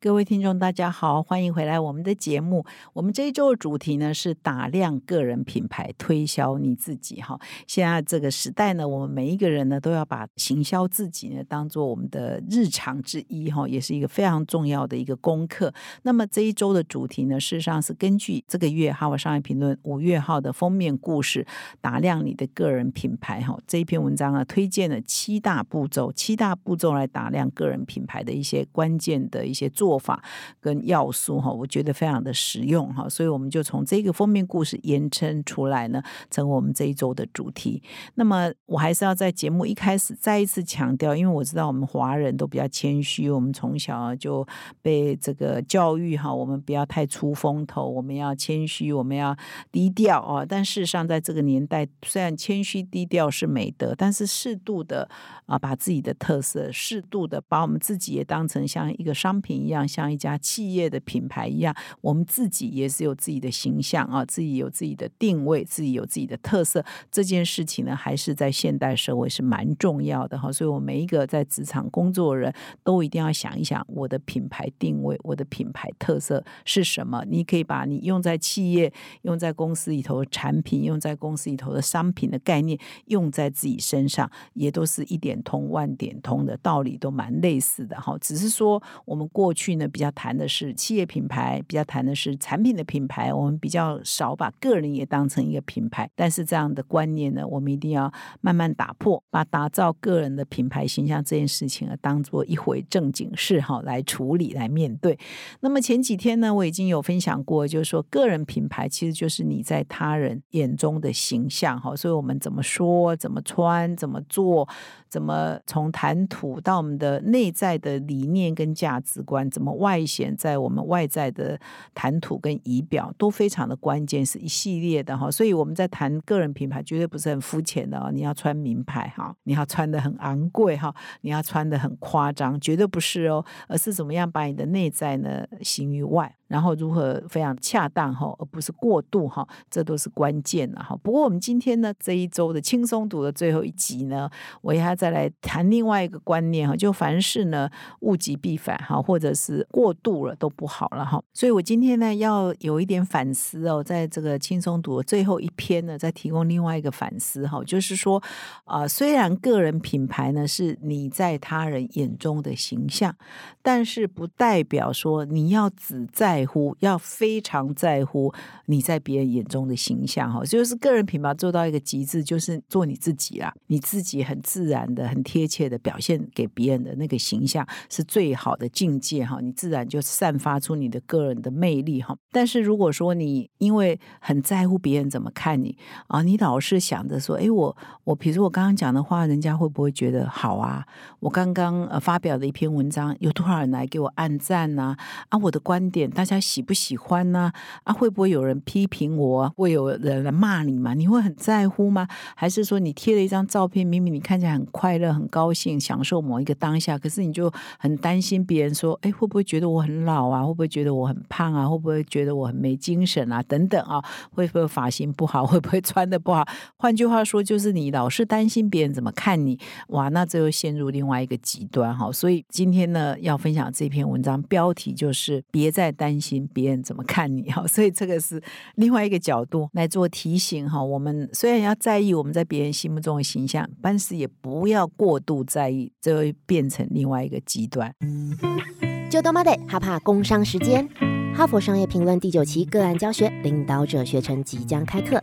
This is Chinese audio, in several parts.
各位听众，大家好，欢迎回来我们的节目。我们这一周的主题呢是打量个人品牌，推销你自己。哈，现在这个时代呢，我们每一个人呢都要把行销自己呢当做我们的日常之一。哈，也是一个非常重要的一个功课。那么这一周的主题呢，事实上是根据这个月《哈佛商业评论》五月号的封面故事“打量你的个人品牌”。哈，这一篇文章啊，推荐了七大步骤，七大步骤来打量个人品牌的一些关键的一些做。做法跟要素哈，我觉得非常的实用哈，所以我们就从这个封面故事延伸出来呢，成为我们这一周的主题。那么我还是要在节目一开始再一次强调，因为我知道我们华人都比较谦虚，我们从小就被这个教育哈，我们不要太出风头，我们要谦虚，我们要低调啊。但事实上，在这个年代，虽然谦虚低调是美德，但是适度的啊，把自己的特色，适度的把我们自己也当成像一个商品一样。像一家企业的品牌一样，我们自己也是有自己的形象啊，自己有自己的定位，自己有自己的特色。这件事情呢，还是在现代社会是蛮重要的哈。所以，我每一个在职场工作的人都一定要想一想，我的品牌定位，我的品牌特色是什么？你可以把你用在企业、用在公司里头的产品、用在公司里头的商品的概念，用在自己身上，也都是一点通万点通的道理，都蛮类似的哈。只是说，我们过去。去呢，比较谈的是企业品牌，比较谈的是产品的品牌。我们比较少把个人也当成一个品牌，但是这样的观念呢，我们一定要慢慢打破，把打造个人的品牌形象这件事情啊，当做一回正经事哈来处理来面对。那么前几天呢，我已经有分享过，就是说个人品牌其实就是你在他人眼中的形象哈。所以我们怎么说、怎么穿、怎么做、怎么从谈吐到我们的内在的理念跟价值观。怎么外显在我们外在的谈吐跟仪表都非常的关键，是一系列的哈。所以我们在谈个人品牌，绝对不是很肤浅的哦。你要穿名牌哈，你要穿的很昂贵哈，你要穿的很夸张，绝对不是哦，而是怎么样把你的内在呢形于外。然后如何非常恰当哈，而不是过度哈，这都是关键的哈。不过我们今天呢这一周的轻松读的最后一集呢，我要再来谈另外一个观念哈，就凡事呢物极必反哈，或者是过度了都不好了哈。所以我今天呢要有一点反思哦，在这个轻松读的最后一篇呢，再提供另外一个反思哈，就是说啊，虽然个人品牌呢是你在他人眼中的形象，但是不代表说你要只在在乎要非常在乎你在别人眼中的形象哈，就是个人品牌做到一个极致，就是做你自己啦，你自己很自然的、很贴切的表现给别人的那个形象是最好的境界哈，你自然就散发出你的个人的魅力哈。但是如果说你因为很在乎别人怎么看你啊，你老是想着说，哎，我我，比如我刚刚讲的话，人家会不会觉得好啊？我刚刚呃发表的一篇文章，有多少人来给我按赞呢？啊，我的观点，但。家喜不喜欢呢？啊，会不会有人批评我？会有人来骂你吗？你会很在乎吗？还是说你贴了一张照片，明明你看起来很快乐、很高兴、享受某一个当下，可是你就很担心别人说，哎，会不会觉得我很老啊？会不会觉得我很胖啊？会不会觉得我很没精神啊？等等啊，会不会发型不好？会不会穿的不好？换句话说，就是你老是担心别人怎么看你，哇，那这又陷入另外一个极端哈。所以今天呢，要分享这篇文章，标题就是别再担。心别人怎么看你哈，所以这个是另外一个角度来做提醒哈。我们虽然要在意我们在别人心目中的形象，但是也不要过度在意，这会变成另外一个极端。就多妈的哈怕工商时间，哈佛商业评论第九期个案教学领导者学程即将开课。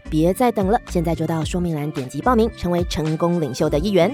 别再等了，现在就到说明栏点击报名，成为成功领袖的一员。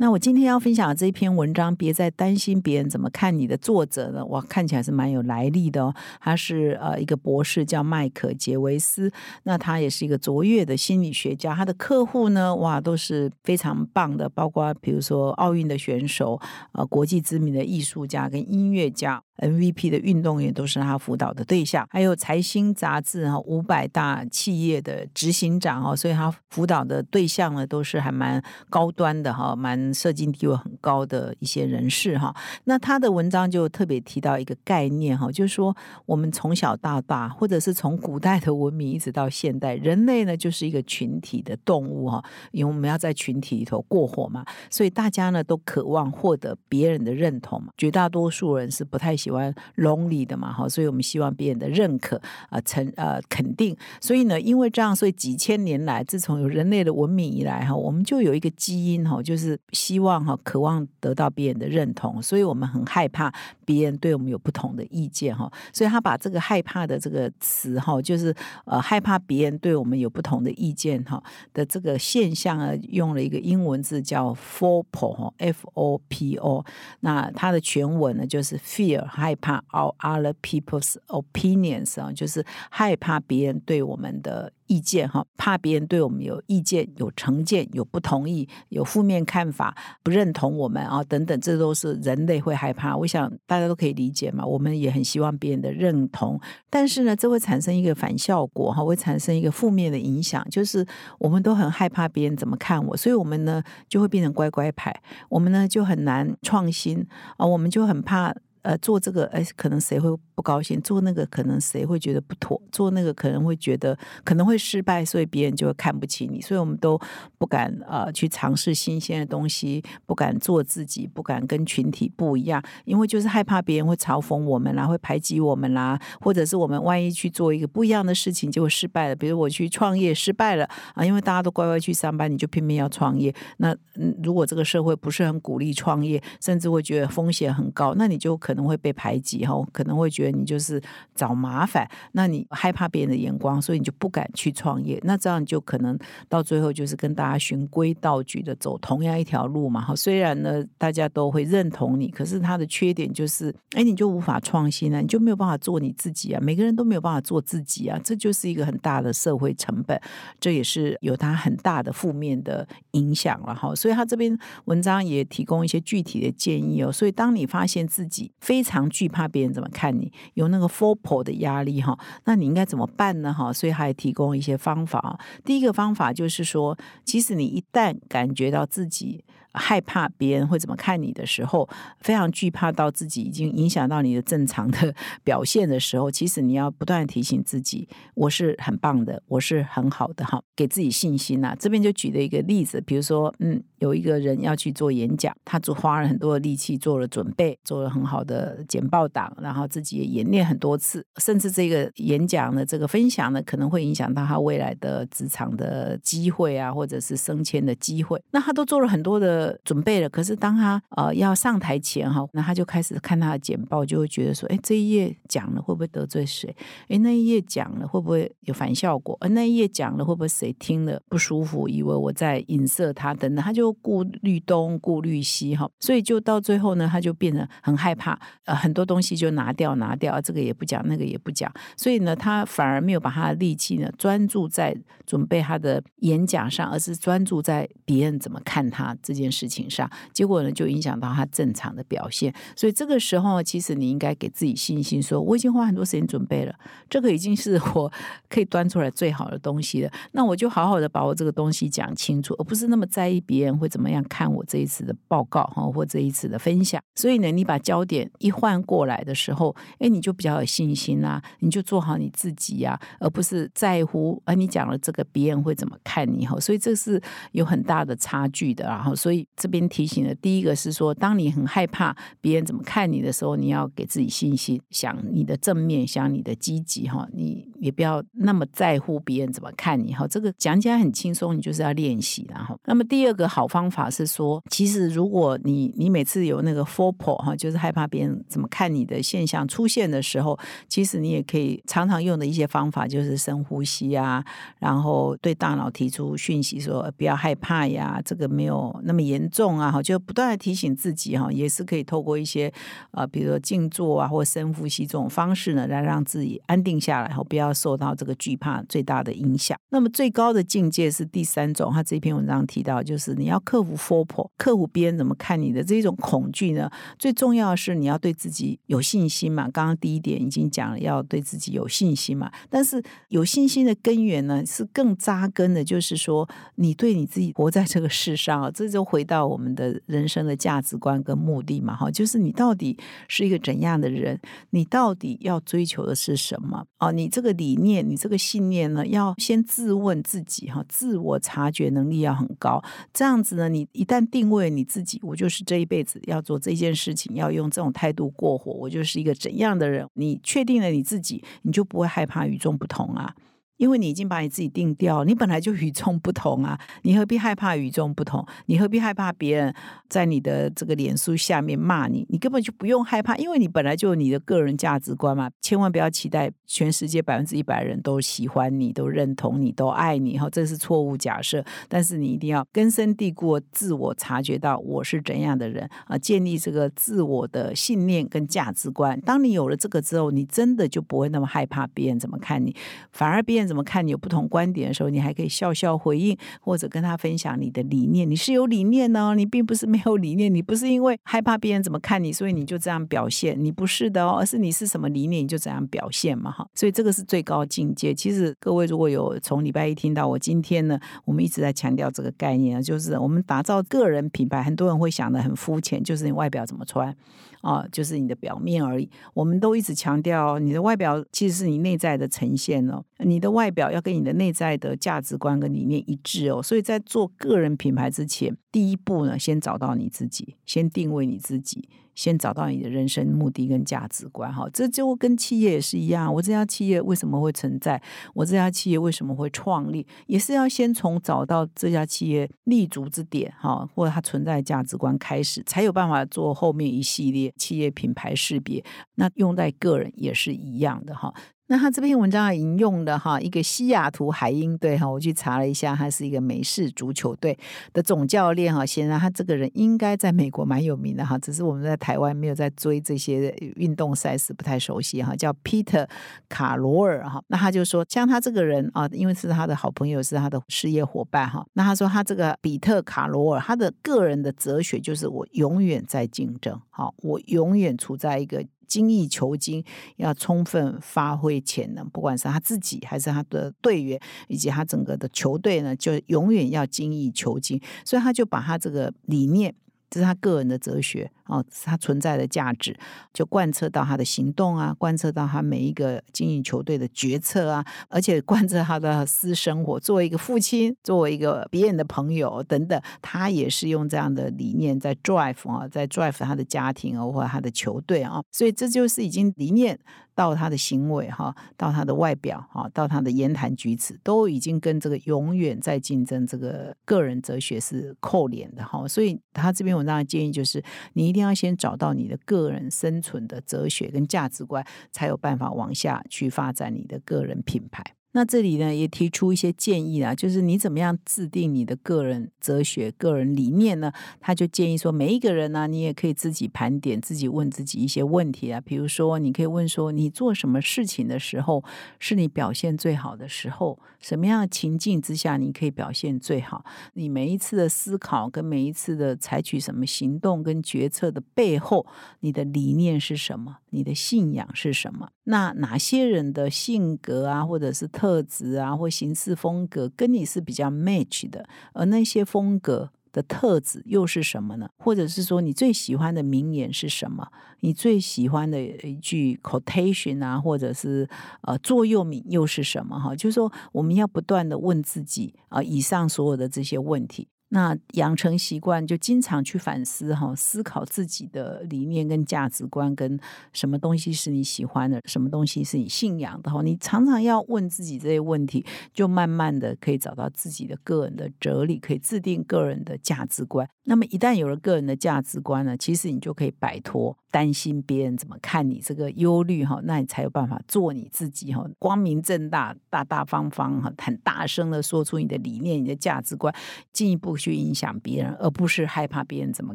那我今天要分享的这一篇文章，别再担心别人怎么看你的作者呢？哇，看起来是蛮有来历的哦。他是呃一个博士，叫麦克杰维斯。那他也是一个卓越的心理学家。他的客户呢，哇，都是非常棒的，包括比如说奥运的选手，呃，国际知名的艺术家跟音乐家。MVP 的运动员都是他辅导的对象，还有财新杂志哈五百大企业的执行长哦，所以他辅导的对象呢都是还蛮高端的哈，蛮社经地位很高的一些人士哈。那他的文章就特别提到一个概念哈，就是说我们从小到大，或者是从古代的文明一直到现代，人类呢就是一个群体的动物哈，因为我们要在群体里头过活嘛，所以大家呢都渴望获得别人的认同嘛，绝大多数人是不太喜。喜欢 lonely 的嘛，哈，所以我们希望别人的认可啊，成呃肯定。所以呢，因为这样，所以几千年来，自从有人类的文明以来，哈，我们就有一个基因，哈，就是希望哈，渴望得到别人的认同，所以我们很害怕别人对我们有不同的意见，哈。所以他把这个害怕的这个词，哈，就是呃害怕别人对我们有不同的意见，哈的这个现象啊，用了一个英文字叫 fopo f O P O。那它的全文呢，就是 fear。害怕 all other people's opinions 啊，就是害怕别人对我们的。意见哈，怕别人对我们有意见、有成见、有不同意、有负面看法、不认同我们啊等等，这都是人类会害怕。我想大家都可以理解嘛，我们也很希望别人的认同，但是呢，这会产生一个反效果哈，会产生一个负面的影响，就是我们都很害怕别人怎么看我，所以我们呢就会变成乖乖牌，我们呢就很难创新啊，我们就很怕呃做这个，哎，可能谁会。不高兴做那个，可能谁会觉得不妥；做那个可能会觉得可能会失败，所以别人就会看不起你。所以我们都不敢呃去尝试新鲜的东西，不敢做自己，不敢跟群体不一样，因为就是害怕别人会嘲讽我们啦，会排挤我们啦，或者是我们万一去做一个不一样的事情，结果失败了。比如我去创业失败了啊，因为大家都乖乖去上班，你就偏偏要创业。那如果这个社会不是很鼓励创业，甚至会觉得风险很高，那你就可能会被排挤哈，可能会觉得。你就是找麻烦，那你害怕别人的眼光，所以你就不敢去创业。那这样就可能到最后就是跟大家循规蹈矩的走同样一条路嘛。哈，虽然呢大家都会认同你，可是他的缺点就是，哎，你就无法创新啊，你就没有办法做你自己啊。每个人都没有办法做自己啊，这就是一个很大的社会成本，这也是有它很大的负面的影响了哈。所以他这边文章也提供一些具体的建议哦。所以当你发现自己非常惧怕别人怎么看你。有那个 f o p o 的压力哈，那你应该怎么办呢？哈，所以还提供一些方法。第一个方法就是说，其实你一旦感觉到自己。害怕别人会怎么看你的时候，非常惧怕到自己已经影响到你的正常的表现的时候，其实你要不断提醒自己，我是很棒的，我是很好的哈，给自己信心呐。这边就举了一个例子，比如说，嗯，有一个人要去做演讲，他就花了很多的力气做了准备，做了很好的简报档，然后自己也演练很多次，甚至这个演讲的这个分享呢，可能会影响到他未来的职场的机会啊，或者是升迁的机会。那他都做了很多的。准备了，可是当他呃要上台前哈，那他就开始看他的简报，就会觉得说，哎，这一页讲了会不会得罪谁？哎，那一页讲了会不会有反效果？而那一页讲了会不会谁听了不舒服，以为我在影射他等等，他就顾虑东顾虑西哈，所以就到最后呢，他就变得很害怕，呃，很多东西就拿掉拿掉，这个也不讲，那个也不讲，所以呢，他反而没有把他的力气呢专注在准备他的演讲上，而是专注在别人怎么看他这件。事情上，结果呢就影响到他正常的表现。所以这个时候，其实你应该给自己信心，说我已经花很多时间准备了，这个已经是我可以端出来最好的东西了。那我就好好的把我这个东西讲清楚，而不是那么在意别人会怎么样看我这一次的报告哈，或这一次的分享。所以呢，你把焦点一换过来的时候，哎，你就比较有信心啦，你就做好你自己呀，而不是在乎啊，你讲了这个别人会怎么看你哈。所以这是有很大的差距的，然后所以。这边提醒的第一个是说，当你很害怕别人怎么看你的时候，你要给自己信心，想你的正面，想你的积极哈。你也不要那么在乎别人怎么看你哈。这个讲起来很轻松，你就是要练习然后。那么第二个好方法是说，其实如果你你每次有那个 f o r p o 哈，就是害怕别人怎么看你的现象出现的时候，其实你也可以常常用的一些方法，就是深呼吸啊，然后对大脑提出讯息说不要害怕呀，这个没有那么严重啊，哈，就不断的提醒自己哈，也是可以透过一些呃，比如说静坐啊，或深呼吸这种方式呢，来让自己安定下来，后不要要受到这个惧怕最大的影响。那么最高的境界是第三种，他这篇文章提到，就是你要克服 f o r p o 克服别人怎么看你的这种恐惧呢？最重要是你要对自己有信心嘛。刚刚第一点已经讲了，要对自己有信心嘛。但是有信心的根源呢，是更扎根的，就是说你对你自己活在这个世上啊，这就回到我们的人生的价值观跟目的嘛。哈，就是你到底是一个怎样的人？你到底要追求的是什么？哦，你这个理念，你这个信念呢，要先自问自己哈，自我察觉能力要很高。这样子呢，你一旦定位你自己，我就是这一辈子要做这件事情，要用这种态度过活，我就是一个怎样的人？你确定了你自己，你就不会害怕与众不同啊。因为你已经把你自己定掉，你本来就与众不同啊！你何必害怕与众不同？你何必害怕别人在你的这个脸书下面骂你？你根本就不用害怕，因为你本来就有你的个人价值观嘛！千万不要期待全世界百分之一百人都喜欢你、都认同你、都爱你哈，这是错误假设。但是你一定要根深蒂固、自我察觉到我是怎样的人啊，建立这个自我的信念跟价值观。当你有了这个之后，你真的就不会那么害怕别人怎么看你，反而别人。怎么看你有不同观点的时候，你还可以笑笑回应，或者跟他分享你的理念。你是有理念呢，你并不是没有理念。你不是因为害怕别人怎么看你，所以你就这样表现。你不是的哦，而是你是什么理念，你就怎样表现嘛，哈。所以这个是最高境界。其实各位如果有从礼拜一听到我今天呢，我们一直在强调这个概念啊，就是我们打造个人品牌，很多人会想的很肤浅，就是你外表怎么穿。啊，就是你的表面而已。我们都一直强调，你的外表其实是你内在的呈现哦。你的外表要跟你的内在的价值观跟理念一致哦。所以在做个人品牌之前，第一步呢，先找到你自己，先定位你自己。先找到你的人生目的跟价值观，哈，这就跟企业也是一样。我这家企业为什么会存在？我这家企业为什么会创立？也是要先从找到这家企业立足之点，哈，或者它存在价值观开始，才有办法做后面一系列企业品牌识别。那用在个人也是一样的，哈。那他这篇文章引用的哈一个西雅图海鹰队哈，我去查了一下，他是一个美式足球队的总教练哈。显然他这个人应该在美国蛮有名的哈，只是我们在台湾没有在追这些运动赛事，不太熟悉哈。叫彼得卡罗尔哈，那他就说，像他这个人啊，因为是他的好朋友，是他的事业伙伴哈。那他说他这个比特卡罗尔，他的个人的哲学就是我永远在竞争，好，我永远处在一个。精益求精，要充分发挥潜能，不管是他自己还是他的队员，以及他整个的球队呢，就永远要精益求精。所以他就把他这个理念。这是他个人的哲学哦，他存在的价值就贯彻到他的行动啊，贯彻到他每一个经营球队的决策啊，而且贯彻他的私生活。作为一个父亲，作为一个别人的朋友等等，他也是用这样的理念在 drive 啊，在 drive 他的家庭啊，或者他的球队啊。所以这就是已经理念。到他的行为哈，到他的外表哈，到他的言谈举止，都已经跟这个永远在竞争这个个人哲学是扣连的哈。所以他这篇文章的建议就是，你一定定要先找到你的个人生存的哲学跟价值观，才有办法往下去发展你的个人品牌。那这里呢，也提出一些建议啊，就是你怎么样制定你的个人哲学、个人理念呢？他就建议说，每一个人呢，你也可以自己盘点，自己问自己一些问题啊。比如说，你可以问说，你做什么事情的时候是你表现最好的时候？什么样的情境之下你可以表现最好？你每一次的思考跟每一次的采取什么行动跟决策的背后，你的理念是什么？你的信仰是什么？那哪些人的性格啊，或者是特质啊，或行事风格跟你是比较 match 的？而那些风格的特质又是什么呢？或者是说你最喜欢的名言是什么？你最喜欢的一句 quotation 啊，或者是呃座右铭又是什么？哈，就是说我们要不断的问自己啊，以上所有的这些问题。那养成习惯，就经常去反思哈，思考自己的理念跟价值观，跟什么东西是你喜欢的，什么东西是你信仰的哈。你常常要问自己这些问题，就慢慢的可以找到自己的个人的哲理，可以制定个人的价值观。那么一旦有了个人的价值观呢，其实你就可以摆脱担心别人怎么看你这个忧虑哈，那你才有办法做你自己哈，光明正大、大大方方哈，很大声的说出你的理念、你的价值观，进一步。去影响别人，而不是害怕别人怎么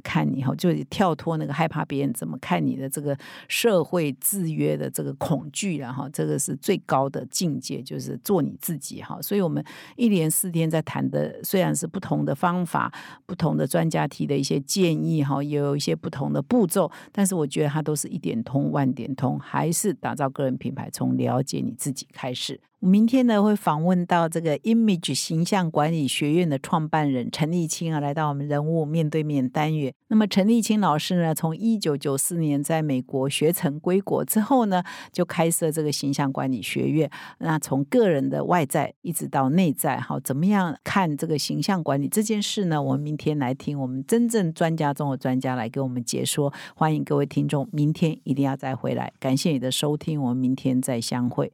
看你哈，就跳脱那个害怕别人怎么看你的这个社会制约的这个恐惧然后这个是最高的境界，就是做你自己哈。所以，我们一连四天在谈的，虽然是不同的方法、不同的专家提的一些建议哈，也有一些不同的步骤，但是我觉得它都是一点通万点通，还是打造个人品牌，从了解你自己开始。明天呢，会访问到这个 Image 形象管理学院的创办人陈立清啊，来到我们人物面对面单元。那么陈立清老师呢，从一九九四年在美国学成归国之后呢，就开设这个形象管理学院。那从个人的外在一直到内在，好，怎么样看这个形象管理这件事呢？我们明天来听我们真正专家中的专家来给我们解说。欢迎各位听众，明天一定要再回来。感谢你的收听，我们明天再相会。